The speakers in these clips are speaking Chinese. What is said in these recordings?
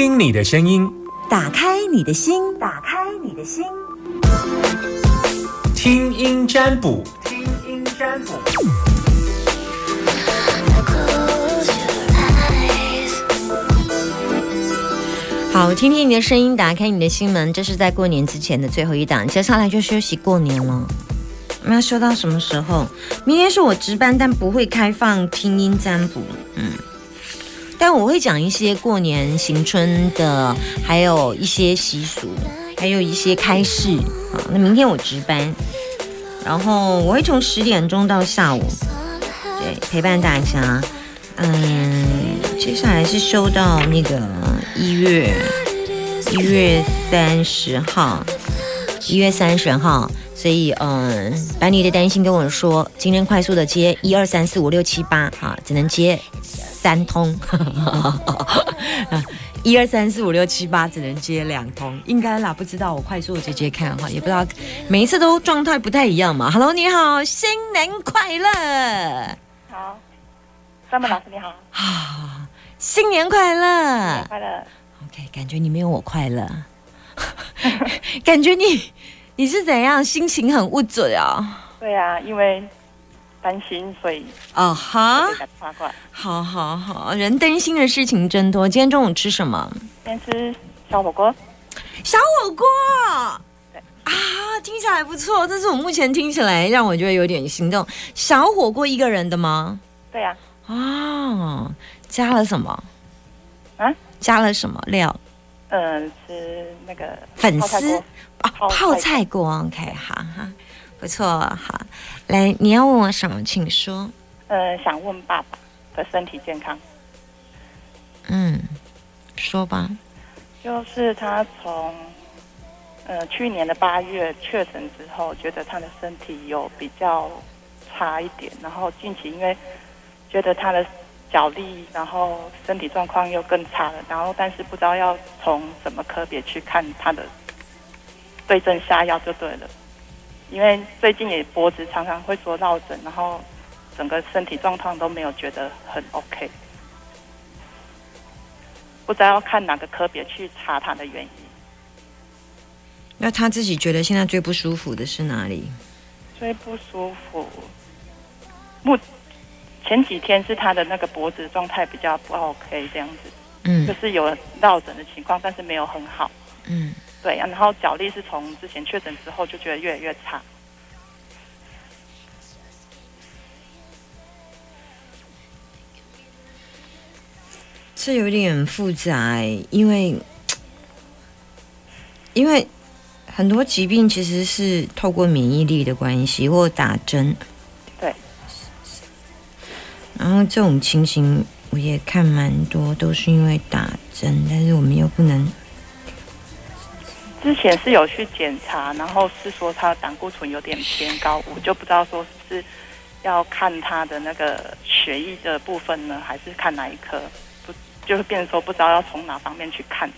听听你的声音，打开你的心，打开你的心，听音占卜，听音占卜。好，听听你的声音，打开你的心门。这是在过年之前的最后一档，接下来就休息过年了。我们要休到什么时候？明天是我值班，但不会开放听音占卜。嗯，但我会讲一些过年行春的，还有一些习俗，还有一些开市。好，那明天我值班，然后我会从十点钟到下午，对，陪伴大家。嗯，接下来是休到那个一月一月三十号，一月三十号。所以，嗯，把你的担心跟我说。今天快速的接一二三四五六七八，哈，只能接三通。一二三四五六七八只能接两通，应该啦，不知道我快速的接接看哈，也不知道每一次都状态不太一样嘛。Hello，你好，新年快乐。好，三本老师你好。啊，新年快乐。快乐。OK，感觉你没有我快乐，感觉你。你是怎样心情很不准啊？对啊，因为担心，所以哦哈，好好好，人担心的事情真多。今天中午吃什么？今天吃小火锅。小火锅，啊，听起来不错。这是我目前听起来让我觉得有点心动。小火锅一个人的吗？对呀。啊，加了什么？啊？加了什么料？嗯，吃那个粉丝。哦，泡菜锅，OK，好哈，不错，好，来，你要问我什么，请说。呃，想问爸爸的身体健康。嗯，说吧。就是他从呃去年的八月确诊之后，觉得他的身体有比较差一点，然后近期因为觉得他的脚力，然后身体状况又更差了，然后但是不知道要从什么科别去看他的。对症下药就对了，因为最近也脖子常常会说落枕，然后整个身体状况都没有觉得很 OK，不知道要看哪个科别去查他的原因。那他自己觉得现在最不舒服的是哪里？最不舒服，目前几天是他的那个脖子状态比较不 OK，这样子，嗯，就是有落枕的情况，但是没有很好，嗯。对，然后脚力是从之前确诊之后就觉得越来越差。这有点复杂，因为因为很多疾病其实是透过免疫力的关系或打针。对。然后这种情形我也看蛮多，都是因为打针，但是我们又不能。之前是有去检查，然后是说他胆固醇有点偏高，我就不知道说是要看他的那个血液的部分呢，还是看哪一科？不，就是变说不知道要从哪方面去看。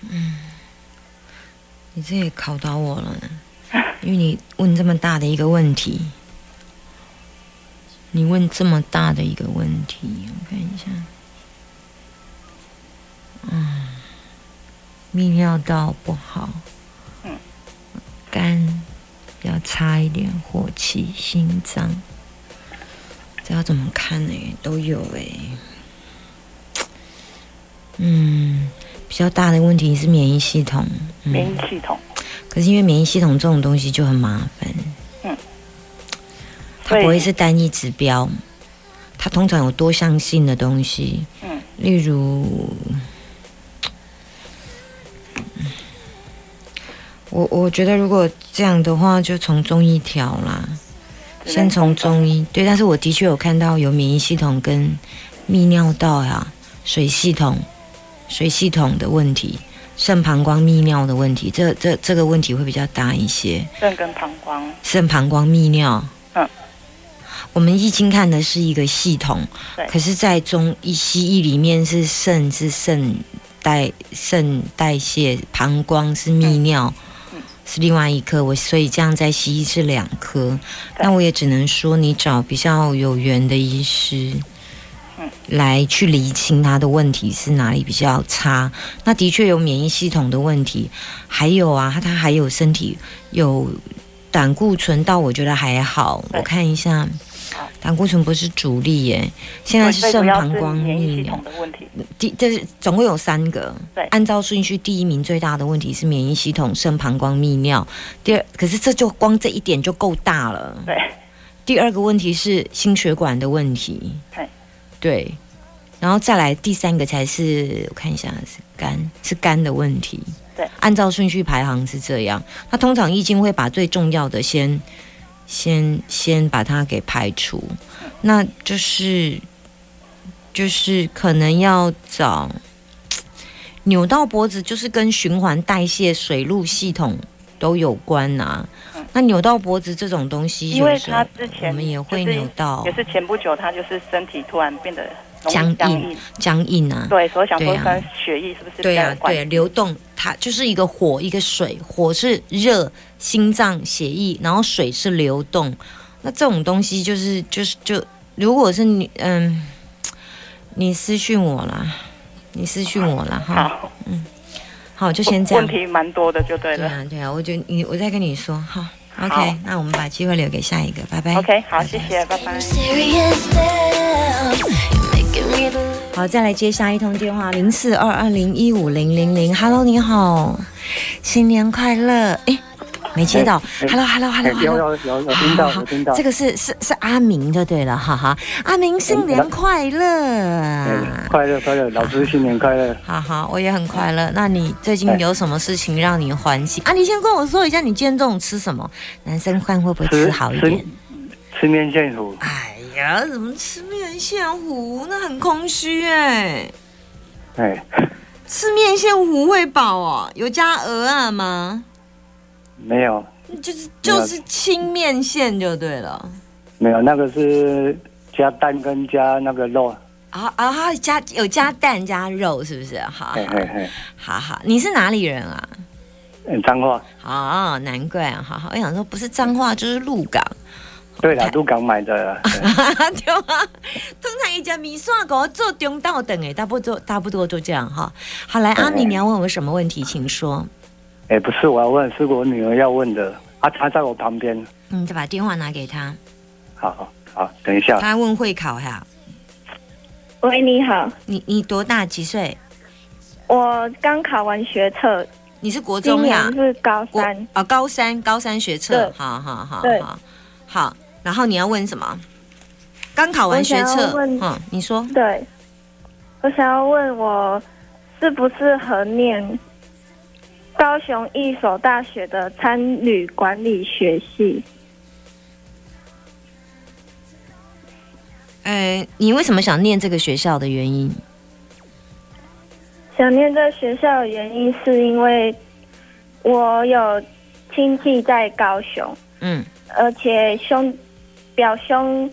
嗯，你这也考到我了，因为你问这么大的一个问题，你问这么大的一个问题，我看一下，泌尿道不好，嗯，肝比较差一点，火气，心脏，这要怎么看呢？都有哎，嗯，比较大的问题是免疫系统，免疫系统，可是因为免疫系统这种东西就很麻烦，嗯，它不会是单一指标，它通常有多项性的东西，嗯，例如。我我觉得如果这样的话，就从中医调啦，先从中医对。但是我的确有看到有免疫系统跟泌尿道呀、水系统、水系统的问题，肾、膀胱、泌尿的问题，这这这个问题会比较大一些。肾跟膀胱，肾、膀胱、泌尿。嗯，我们易经看的是一个系统，可是，在中医西医里面是肾是肾代肾代谢，膀胱是泌尿。是另外一颗，我所以这样在西医是两颗，那我也只能说你找比较有缘的医师，嗯来去厘清他的问题是哪里比较差。那的确有免疫系统的问题，还有啊，他他还有身体有胆固醇，到我觉得还好。我看一下好，胆固醇不是主力耶，现在是肾膀胱泌尿。的问题。第这是总共有三个，对按照顺序，第一名最大的问题是免疫系统、肾、膀胱、泌尿。第二，可是这就光这一点就够大了。对，第二个问题是心血管的问题对，对，然后再来第三个才是我看一下是肝，是肝的问题。对，按照顺序排行是这样。那通常易经会把最重要的先先先把它给排除，那就是就是可能要找扭到脖子，就是跟循环代谢、水路系统都有关呐、嗯。那扭到脖子这种东西，因为他之前我们也会扭到。也是前不久他就是身体突然变得僵硬僵硬，啊。对，所以想说对啊跟血液是不是对呀、对？流动它就是一个火，一个水。火是热，心脏血液，然后水是流动。那这种东西就是就是就，如果是你嗯，你私讯我啦，你私讯我啦哈。嗯，好，就先这样问。题蛮多的，就对了。对啊，对啊，我就你我再跟你说哈。好 OK，那我们把机会留给下一个，拜拜。OK，好，谢谢，拜拜。好，再来接下一通电话，零四二二零一五零零零。Hello，你好，新年快乐。哎，没接到。哎 Hello，Hello，Hello，哎有。有有有听到有听到这，个是是是阿明就对了，哈哈，阿明新年快乐！快乐快乐，老师新年快乐。好好，我也很快乐。那你最近有什么事情让你欢喜啊？你先跟我说一下，你今天中午吃什么？男生饭会不会吃好一点？吃吃面线糊，哎呀，怎么吃面线糊？那很空虚哎、哎，吃面线糊会饱哦？有加鹅啊吗？没有就是就是清面线就对了。没有，那个是加蛋跟加那个肉，啊啊，加有加蛋加肉是不是？好嘿嘿嘿，好好，你是哪里人啊？嗯，脏话。哦，难怪啊，好好，我想说不是彰化就是鹿港，对啦，都港买的，对 对啊。通常一家米线狗做中道等哎，差不多差不多就这样哈。好，来阿明，你要问我什么问题，请说。哎，不是我要问，是我女儿要问的，啊，她在我旁边，嗯，就把电话拿给她，好好，等一下，她问会考哈。喂，你好，你你多大？几岁？我刚考完学测，你是国中呀年？是高国三。哦，高三高三学测，对好好好对好好。然后你要问什么？刚考完学测嗯，你说对，我想要问我适不适合念高雄一所大学的参旅管理学系？呃，你为什么想念这个学校的原因？想念这学校的原因是因为我有亲戚在高雄，嗯，而且兄表兄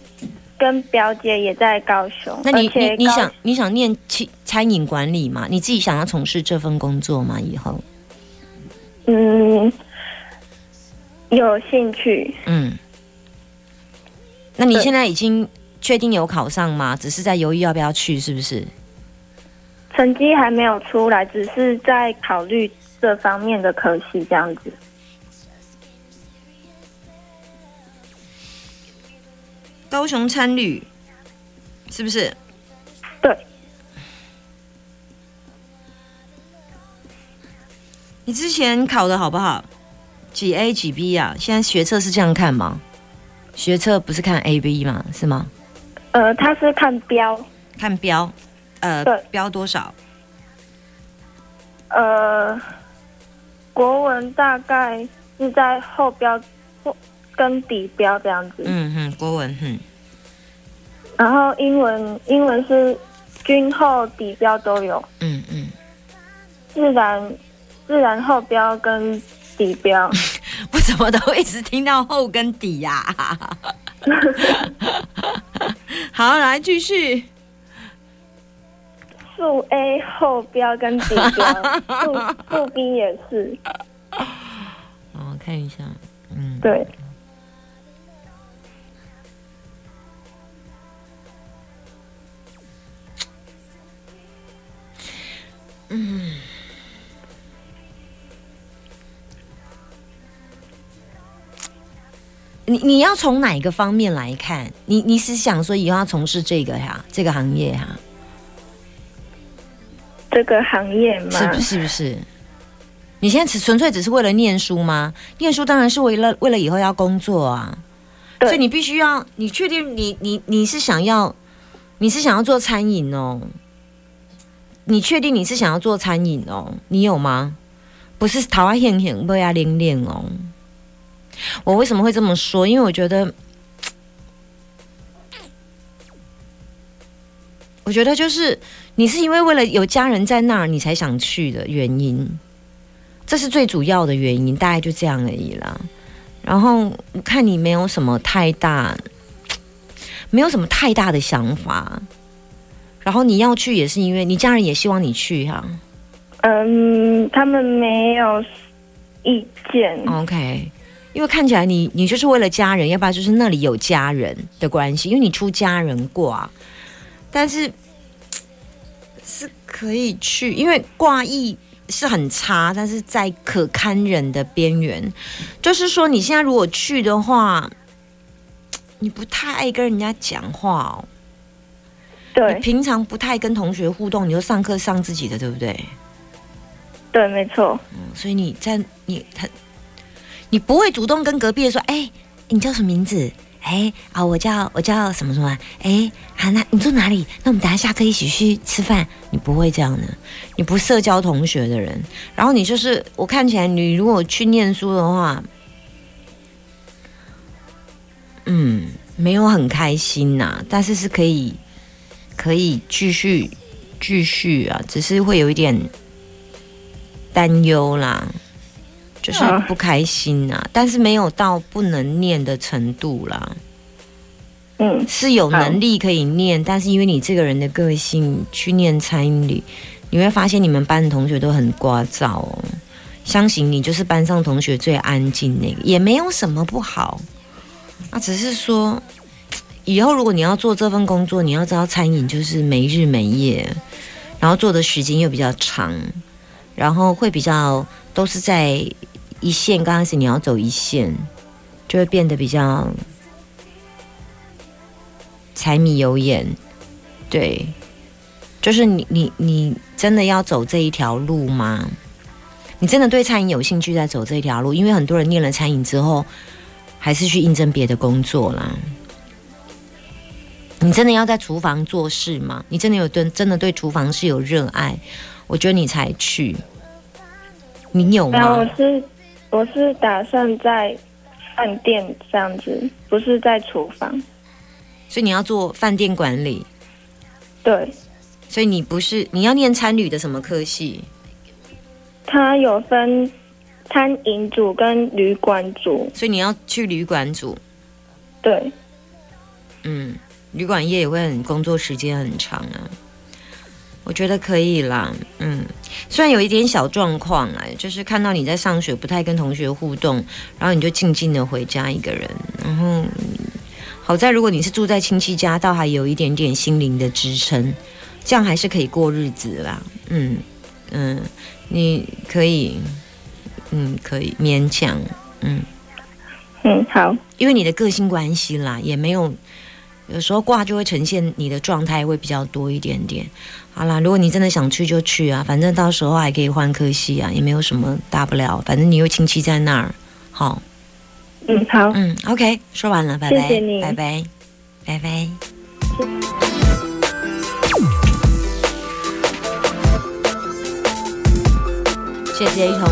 跟表姐也在高雄。那你你你想你想念餐餐饮管理吗？你自己想要从事这份工作吗？以后，嗯有兴趣？嗯，那你现在已经确定有考上吗？只是在犹豫要不要去，是不是？成绩还没有出来，只是在考虑这方面的科系这样子。高雄参旅是不是？对，你之前考的好不好？几 A 几 B 啊？现在学测是这样看吗？学测不是看 A B 吗？是吗？呃，他是看标，看标，呃，标多少？呃，国文大概是在后标或跟底标这样子，嗯哼，国文，哼，然后英文英文是均后底标都有，嗯嗯，自然自然后标跟底标。我怎么都一直听到后跟底呀、好，来继续。数 A 后标跟底标，数数 B 也是，哦，看一下，嗯，对。嗯。你你要从哪一个方面来看？你你是想说以后要从事这个呀？这个行业哈这个行业吗？是不是不是？你现在纯粹只是为了念书吗？念书当然是为了为了以后要工作啊。所以你必须要你确定你你你是想要你是想要做餐饮哦？你确定你是想要做餐饮哦？你有吗？不是桃花恋恋不要练练哦。我为什么会这么说？因为我觉得，我觉得就是你是因为为了有家人在那儿，你才想去的原因，这是最主要的原因，大概就这样而已啦。然后看你没有什么太大，没有什么太大的想法。然后你要去也是因为你家人也希望你去哈、嗯，他们没有意见。OK，因为看起来你你就是为了家人，要不然就是那里有家人的关系，因为你出家人卦，但是是可以去，因为卦意是很差，但是在可堪忍的边缘。就是说，你现在如果去的话，你不太爱跟人家讲话哦，你对平常不太跟同学互动，你就上课上自己的，对不对？对，没错。所以你在你他，你不会主动跟隔壁的说，哎、你叫什么名字？哎啊，我叫我叫什么什么？哎啊，那你住哪里？那我们等下下课一起去吃饭。你不会这样的，你不社交同学的人。然后你就是，我看起来你如果去念书的话，嗯，没有很开心呐、但是是可以可以继续继续啊，只是会有一点担忧啦，就是啊不开心啊、但是没有到不能念的程度啦。嗯，是有能力可以念，但是因为你这个人的个性去念餐饮里，你会发现你们班的同学都很聒噪哦。相信你就是班上同学最安静那个，也没有什么不好，啊，只是说以后如果你要做这份工作，你要知道餐饮就是没日没夜，然后做的时间又比较长，然后会比较都是在一线，刚开始你要走一线，就会变得比较柴米油盐，对，就是你你你真的要走这一条路吗？你真的对餐饮有兴趣，在走这一条路？因为很多人念了餐饮之后，还是去应征别的工作啦。你真的要在厨房做事吗？你真的有对真的对厨房是有热爱？我觉得你才去。你有然后我？是我是打算在饭店这样子，不是在厨房。所以你要做饭店管理，对，所以你不是你要念餐旅的什么科系？它有分餐饮组跟旅馆组。所以你要去旅馆组，对，嗯，旅馆业也会很工作时间很长啊。我觉得可以啦，嗯，虽然有一点小状况啊，就是看到你在上学不太跟同学互动，然后你就静静的回家一个人，然后嗯好在如果你是住在亲戚家，倒还有一点点心灵的支撑，这样还是可以过日子啦，嗯嗯，你可以，嗯，可以勉强，嗯。嗯，好，因为你的个性关系啦，也没有有时候卦就会呈现你的状态会比较多一点点。好啦，如果你真的想去就去啊，反正到时候还可以换科系啊，也没有什么大不了，反正你有亲戚在那儿。好，嗯，好，嗯，OK，说完了，拜拜，谢谢你拜拜，拜拜。谢谢接一通，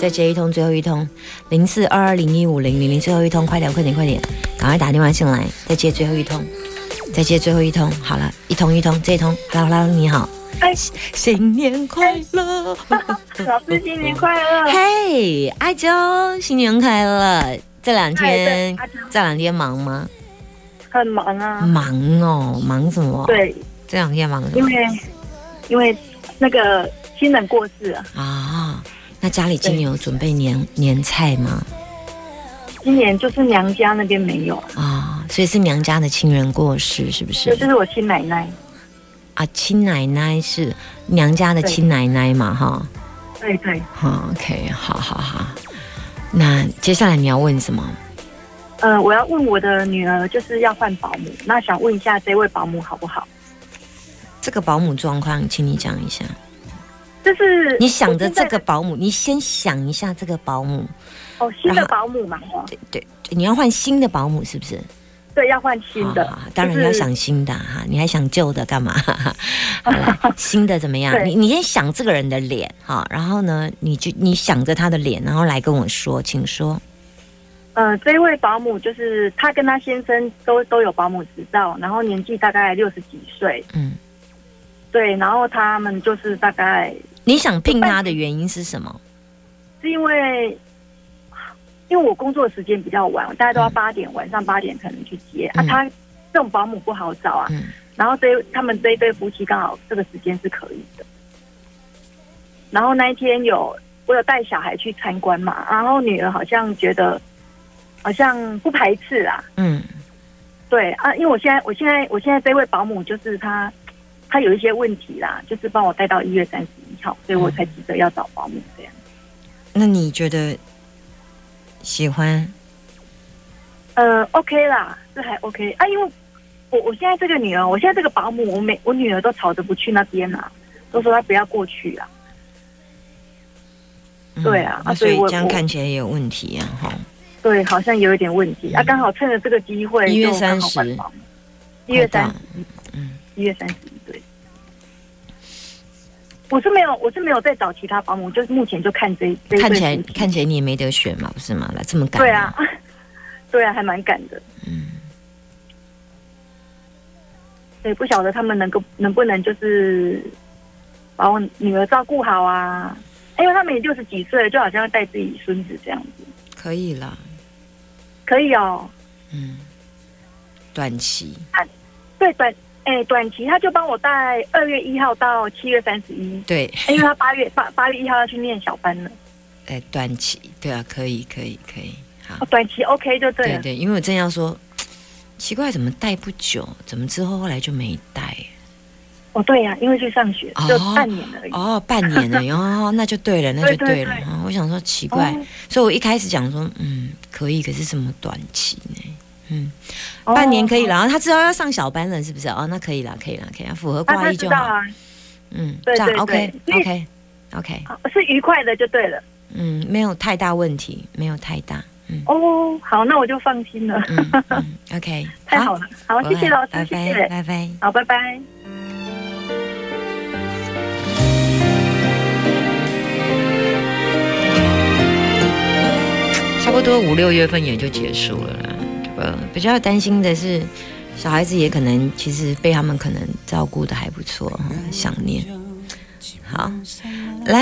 再接一通，最后一通，零四二二零一五零零零，最后一通，快点，快点，快点，赶快打电话进来，再接最后一通，再接最后一通，好了，一通一通，这一通，Hello Hello，你好，哎，新年快乐，老师新年快乐！嘿，阿娇，新年快乐！这两天这两天忙吗？很忙啊，忙哦，忙什么？，对，这两天忙什么因为因为那个亲人过世啊，啊？那家里今年有准备年年菜吗？今年就是娘家那边没有，啊，所以是娘家的亲人过世，是不？就是就是我亲奶奶，啊，亲奶奶是娘家的亲奶奶嘛，哈。对对，好，OK，好好好。那接下来你要问什么？呃，我要问我的女儿，就是要换保姆，那想问一下这位保姆好不好？这个保姆状况，请你讲一下。就是你想着这个保姆，你先想一下这个保姆，哦，新的保姆嘛，哦，对对，你要换新的保姆是不是？对，要换新的好好好，当然就是要想新的哈，你还想旧的干嘛？好来新的怎么样？你你先想这个人的脸哈，然后呢，你就你想着他的脸，然后来跟我说，请说。呃，这位保姆就是他跟他先生都都有保姆执照，然后年纪大概六十几岁，嗯，对，然后他们就是大概你想聘他的原因是什么？是因为，因为我工作时间比较晚，大概都要嗯八点，晚上八点才能去接、啊。嗯他这种保姆不好找啊，嗯然后这他们这一对夫妻刚好这个时间是可以的。然后那一天有我有带小孩去参观嘛，然后女儿好像觉得好像不排斥啦，嗯对啊，因为我现在我现在我现在这位保姆就是她，她有一些问题啦，就是帮我带到一月三十一号，所以我才急着要找保姆这样。那你觉得喜欢？呃，OK 啦，这还 OK 啊，因为我我现在这个女儿，我现在这个保姆，我每我女儿都吵着不去那边啊，都说她不要过去啊。嗯对啊所以这样看起来也有问题啊，哈。对，好像有一点问题、啊，刚好趁着这个机会，一月就刚好30换保姆。一月三十，嗯，一月三十。我是没有，我是没有在找其他保姆，就是目前就看这看起来看起来你也没得选嘛，不是吗？来这么赶，对啊，，对啊，还蛮赶的。嗯，对，不晓得他们能够能不能就是把我女儿照顾好啊？因为他们也六十几岁了，就好像要带自己孙子这样子，可以了，可以哦。嗯，短期，对短哎短期他就帮我带二月一号到七月三十一，对，因为他八月八八月一号要去念小班了。哎，短期，对啊，可以，可以，可以，好哦，，短期 OK 就对了。对对，因为我正要说，奇怪，怎么带不久，怎么之后后来就没带？哦，对呀、因为去上学哦就半年而已。哦，半年了，哦，那就对了，那就对对了。我想说奇怪，哦所以我一开始讲说，嗯，可以，可是什么短期呢？嗯，哦半年可以了，然后他知道要上小班了，是不是？哦，那可以了，可以了，可以了，符合挂衣就好。嗯，这样对对 OK OK OK，好是愉快的就对了。嗯，没有太大问题，没有太大，嗯哦，好，那我就放心了。嗯嗯，OK，太好了，好，谢谢老师，拜拜谢谢，拜拜。好，拜拜。差不多五六月份也就结束了啦。呃，比较担心的是，小孩子也可能其实被他们可能照顾的还不错，想念。好，来。